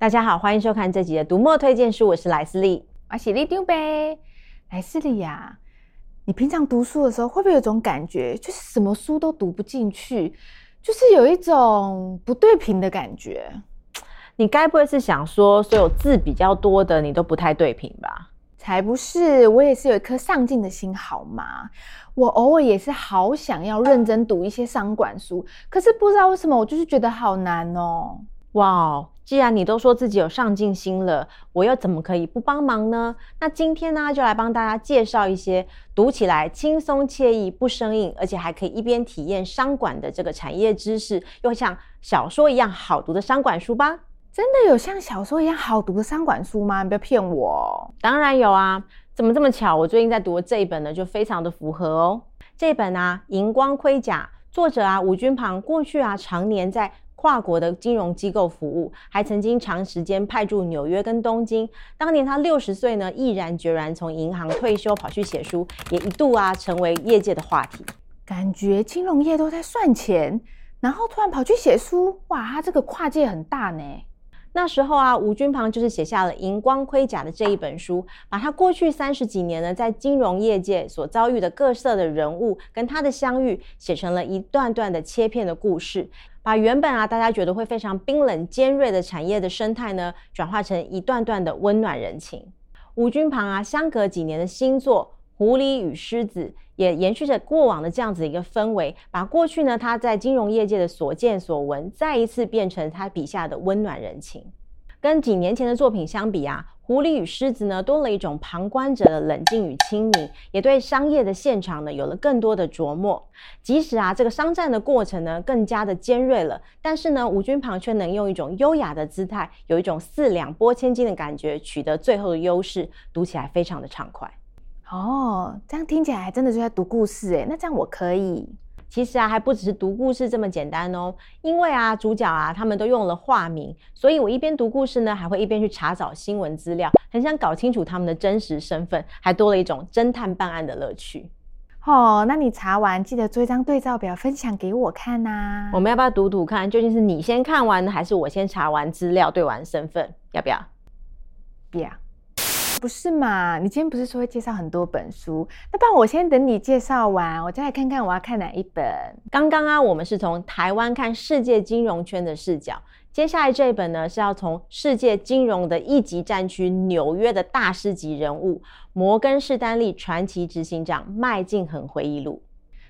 大家好，欢迎收看这集的读墨推荐书，我是莱斯利，我是里长伯。莱斯利呀，你平常读书的时候会不会有种感觉，就是什么书都读不进去，就是有一种不对平的感觉？你该不会是想说，所有字比较多的你都不太对平吧？才不是，我也是有一颗上进的心，好吗？我偶尔也是好想要认真读一些商管书，可是不知道为什么，我就是觉得好难哦。哇，既然你都说自己有上进心了，我又怎么可以不帮忙呢？那今天呢，就来帮大家介绍一些读起来轻松惬意、不生硬，而且还可以一边体验商管的这个产业知识，又像小说一样好读的商管书吧。真的有像小说一样好读的商管书吗？你不要骗我。当然有啊，怎么这么巧？我最近在读的这一本呢，就非常的符合哦。这本啊，荧光盔甲，作者啊，吴君庞，过去啊，常年在。跨国的金融机构服务，还曾经长时间派驻纽约跟东京。当年他六十岁呢，毅然决然从银行退休，跑去写书，也一度啊成为业界的话题。感觉金融业都在算钱，然后突然跑去写书，哇，他这个跨界很大呢。那时候啊，吴君庞就是写下了《银光盔甲》的这一本书，把他过去三十几年呢在金融业界所遭遇的各色的人物跟他的相遇，写成了一段段的切片的故事。把原本啊，大家觉得会非常冰冷尖锐的产业的生态呢，转化成一段段的温暖人情。吴君庞啊，相隔几年的新作《狐狸与狮子》也延续着过往的这样子一个氛围，把过去呢他在金融业界的所见所闻，再一次变成他笔下的温暖人情。跟几年前的作品相比啊，《狐狸与狮子》呢多了一种旁观者的冷静与亲民，也对商业的现场呢有了更多的琢磨。即使啊这个商战的过程呢更加的尖锐了，但是呢吴君庞却能用一种优雅的姿态，有一种四两拨千斤的感觉，取得最后的优势，读起来非常的畅快。哦，这样听起来还真的是在读故事诶，那这样我可以。其实啊，还不只是读故事这么简单哦。因为啊，主角啊，他们都用了化名，所以我一边读故事呢，还会一边去查找新闻资料，很想搞清楚他们的真实身份，还多了一种侦探办案的乐趣。哦，那你查完记得做一张对照表分享给我看呐、啊。我们要不要读读看，究竟是你先看完呢，还是我先查完资料对完身份？要不要？不要。不是嘛？你今天不是说会介绍很多本书？那不然我先等你介绍完，我再来看看我要看哪一本。刚刚啊，我们是从台湾看世界金融圈的视角，接下来这一本呢是要从世界金融的一级战区纽约的大师级人物摩根士丹利传奇执行长麦敬恒回忆录。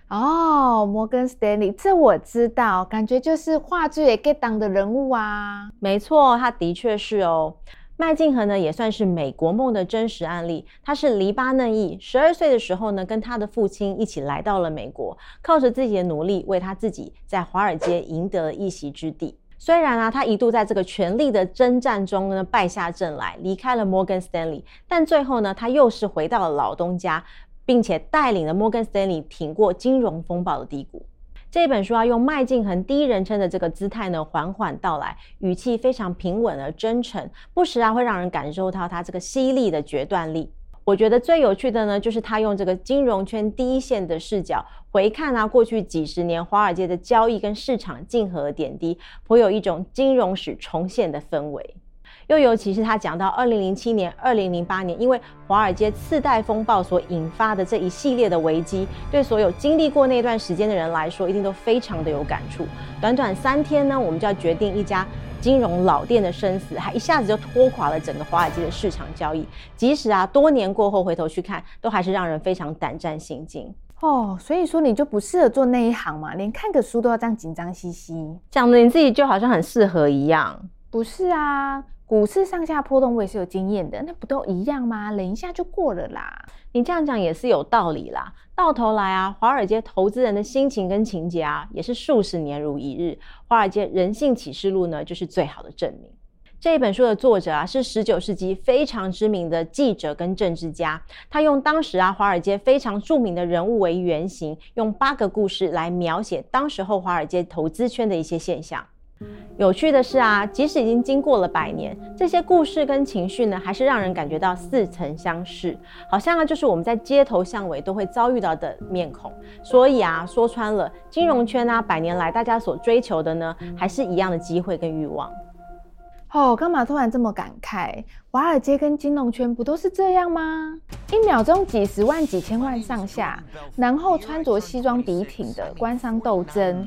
哦，摩根斯丹利，这我知道，感觉就是话最会 get down 的人物啊。没错，他的确是哦。麦敬恒呢，也算是美国梦的真实案例。他是黎巴嫩裔，十二岁的时候呢，跟他的父亲一起来到了美国，靠着自己的努力，为他自己在华尔街赢得了一席之地。虽然啊，他一度在这个权力的征战中呢败下阵来，离开了摩根士丹利，但最后呢，他又是回到了老东家，并且带领了摩根士丹利挺过金融风暴的低谷。这本书啊，用麦敬恒第一人称的这个姿态呢，缓缓道来，语气非常平稳而真诚，不时啊会让人感受到他这个犀利的决断力。我觉得最有趣的呢，就是他用这个金融圈第一线的视角回看啊，过去几十年华尔街的交易跟市场竞合点滴，颇有一种金融史重现的氛围。又尤其是他讲到二零零七年、二零零八年，因为华尔街次贷风暴所引发的这一系列的危机，对所有经历过那段时间的人来说，一定都非常的有感触。短短三天呢，我们就要决定一家金融老店的生死，还一下子就拖垮了整个华尔街的市场交易。即使啊，多年过后回头去看，都还是让人非常胆战心惊。哦，所以说你就不适合做那一行嘛，连看个书都要这样紧张兮兮，讲的你自己就好像很适合一样。不是啊。股市上下波动，我也是有经验的，那不都一样吗？忍一下就过了啦。你这样讲也是有道理啦。到头来啊，华尔街投资人的心情跟情节啊，也是数十年如一日。华尔街人性启示录呢，就是最好的证明。这一本书的作者啊，是十九世纪非常知名的记者跟政治家。他用当时啊华尔街非常著名的人物为原型，用八个故事来描写当时候华尔街投资圈的一些现象。有趣的是啊，即使已经经过了百年，这些故事跟情绪呢，还是让人感觉到似曾相识，好像啊，就是我们在街头巷尾都会遭遇到的面孔。所以啊，说穿了，金融圈啊，百年来大家所追求的呢，还是一样的机会跟欲望。哦，干嘛突然这么感慨？华尔街跟金融圈不都是这样吗？一秒钟几十万、几千万上下，然后穿着西装笔挺的官商斗争，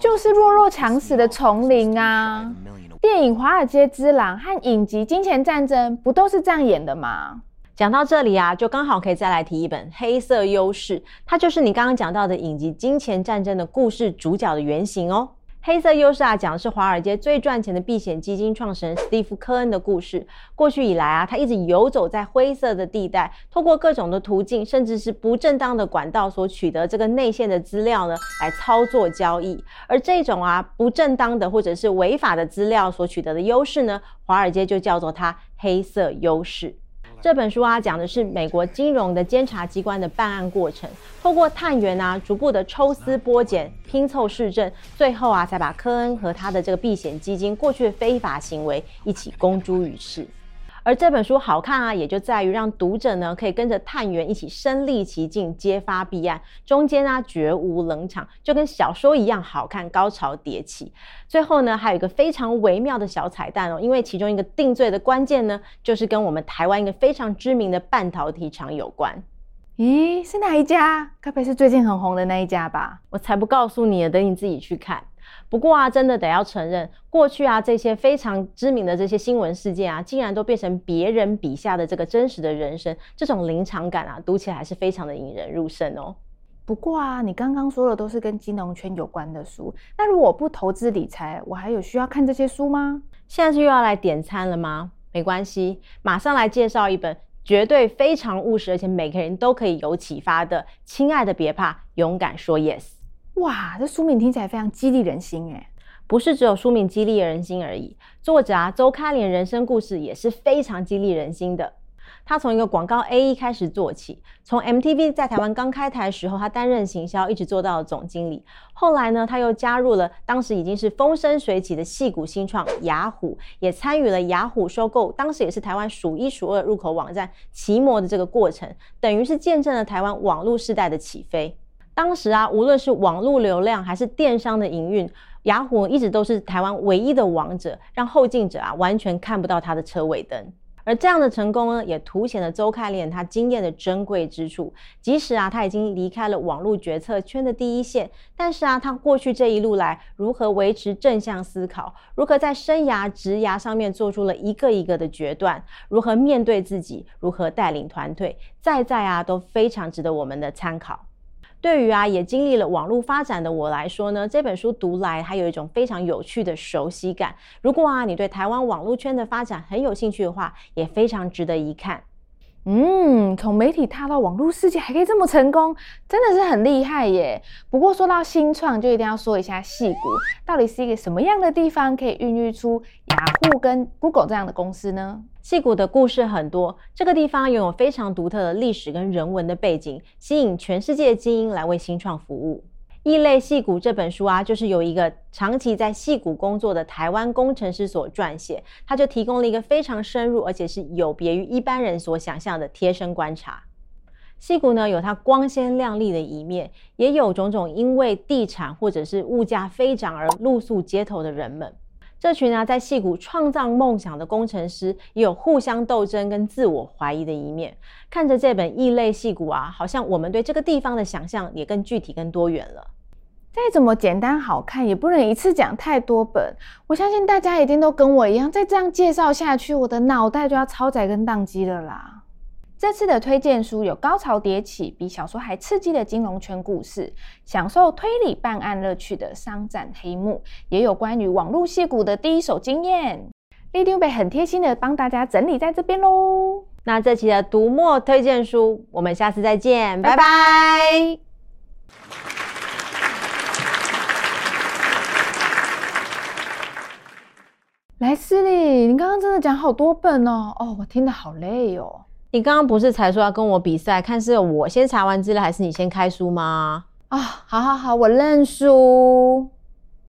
就是弱肉强食的丛林啊！电影《华尔街之狼》和影集《金钱战争》不都是这样演的吗？讲到这里啊，就刚好可以再来提一本《黑色优势》，它就是你刚刚讲到的影集《金钱战争》的故事主角的原型哦。黑色优势啊，讲的是华尔街最赚钱的避险基金创始人史蒂夫·科恩的故事。过去以来啊，他一直游走在灰色的地带，透过各种的途径，甚至是不正当的管道所取得这个内线的资料呢，来操作交易。而这种啊不正当的或者是违法的资料所取得的优势呢，华尔街就叫做它黑色优势。这本书啊，讲的是美国金融的监察机关的办案过程，透过探员啊，逐步的抽丝剥茧，拼凑市政，最后啊，才把科恩和他的这个避险基金过去的非法行为一起公诸于世。而这本书好看啊，也就在于让读者呢可以跟着探员一起身历其境，揭发弊案，中间啊绝无冷场，就跟小说一样好看，高潮迭起。最后呢，还有一个非常微妙的小彩蛋哦，因为其中一个定罪的关键呢，就是跟我们台湾一个非常知名的半导体厂有关。咦，是哪一家？该不会是最近很红的那一家吧？我才不告诉你了，等你自己去看。不过啊，真的得要承认，过去啊这些非常知名的这些新闻事件啊，竟然都变成别人笔下的这个真实的人生，这种临场感啊，读起来还是非常的引人入胜哦。不过啊，你刚刚说的都是跟金融圈有关的书，那如果不投资理财，我还有需要看这些书吗？现在是又要来点餐了吗？没关系，马上来介绍一本绝对非常务实，而且每个人都可以有启发的《亲爱的别怕，勇敢说 yes》。哇，这书名听起来非常激励人心诶！不是只有书名激励人心而已，作者啊周开莲人生故事也是非常激励人心的。他从一个广告 AE 开始做起，从 MTV 在台湾刚开台的时候，他担任行销，一直做到总经理。后来呢，他又加入了当时已经是风生水起的戏谷新创雅虎，也参与了雅虎收购，当时也是台湾数一数二入口网站奇摩的这个过程，等于是见证了台湾网络时代的起飞。当时啊，无论是网络流量还是电商的营运，雅虎一直都是台湾唯一的王者，让后进者啊完全看不到它的车尾灯。而这样的成功呢，也凸显了周开莲他经验的珍贵之处。即使啊，他已经离开了网络决策圈的第一线，但是啊，他过去这一路来如何维持正向思考，如何在生涯职涯上面做出了一个一个的决断，如何面对自己，如何带领团队，在在啊都非常值得我们的参考。对于啊，也经历了网络发展的我来说呢，这本书读来还有一种非常有趣的熟悉感。如果啊，你对台湾网络圈的发展很有兴趣的话，也非常值得一看。嗯，从媒体踏到网络世界还可以这么成功，真的是很厉害耶。不过说到新创，就一定要说一下矽谷，到底是一个什么样的地方，可以孕育出雅虎跟 Google 这样的公司呢？戏谷的故事很多，这个地方拥有非常独特的历史跟人文的背景，吸引全世界精英来为新创服务。异类戏谷这本书啊，就是由一个长期在戏谷工作的台湾工程师所撰写，他就提供了一个非常深入，而且是有别于一般人所想象的贴身观察。戏谷呢，有它光鲜亮丽的一面，也有种种因为地产或者是物价飞涨而露宿街头的人们。这群啊，在戏谷创造梦想的工程师，也有互相斗争跟自我怀疑的一面。看着这本《异类戏谷》啊，好像我们对这个地方的想象也更具体、更多元了。再怎么简单好看，也不能一次讲太多本。我相信大家一定都跟我一样，再这样介绍下去，我的脑袋就要超载跟宕机了啦。这次的推荐书有高潮迭起，比小说还刺激的金融圈故事，享受推理办案乐趣的商战黑幕，也有关于网络戏骨的第一手经验。立丁贝很贴心的帮大家整理在这边喽。那这期的读墨推荐书，我们下次再见，拜拜。拜拜莱斯利，你刚刚真的讲好多本哦，哦，我听得好累哦。你刚刚不是才说要跟我比赛，看是我先查完资料，还是你先开书吗？啊、好好好，我认输。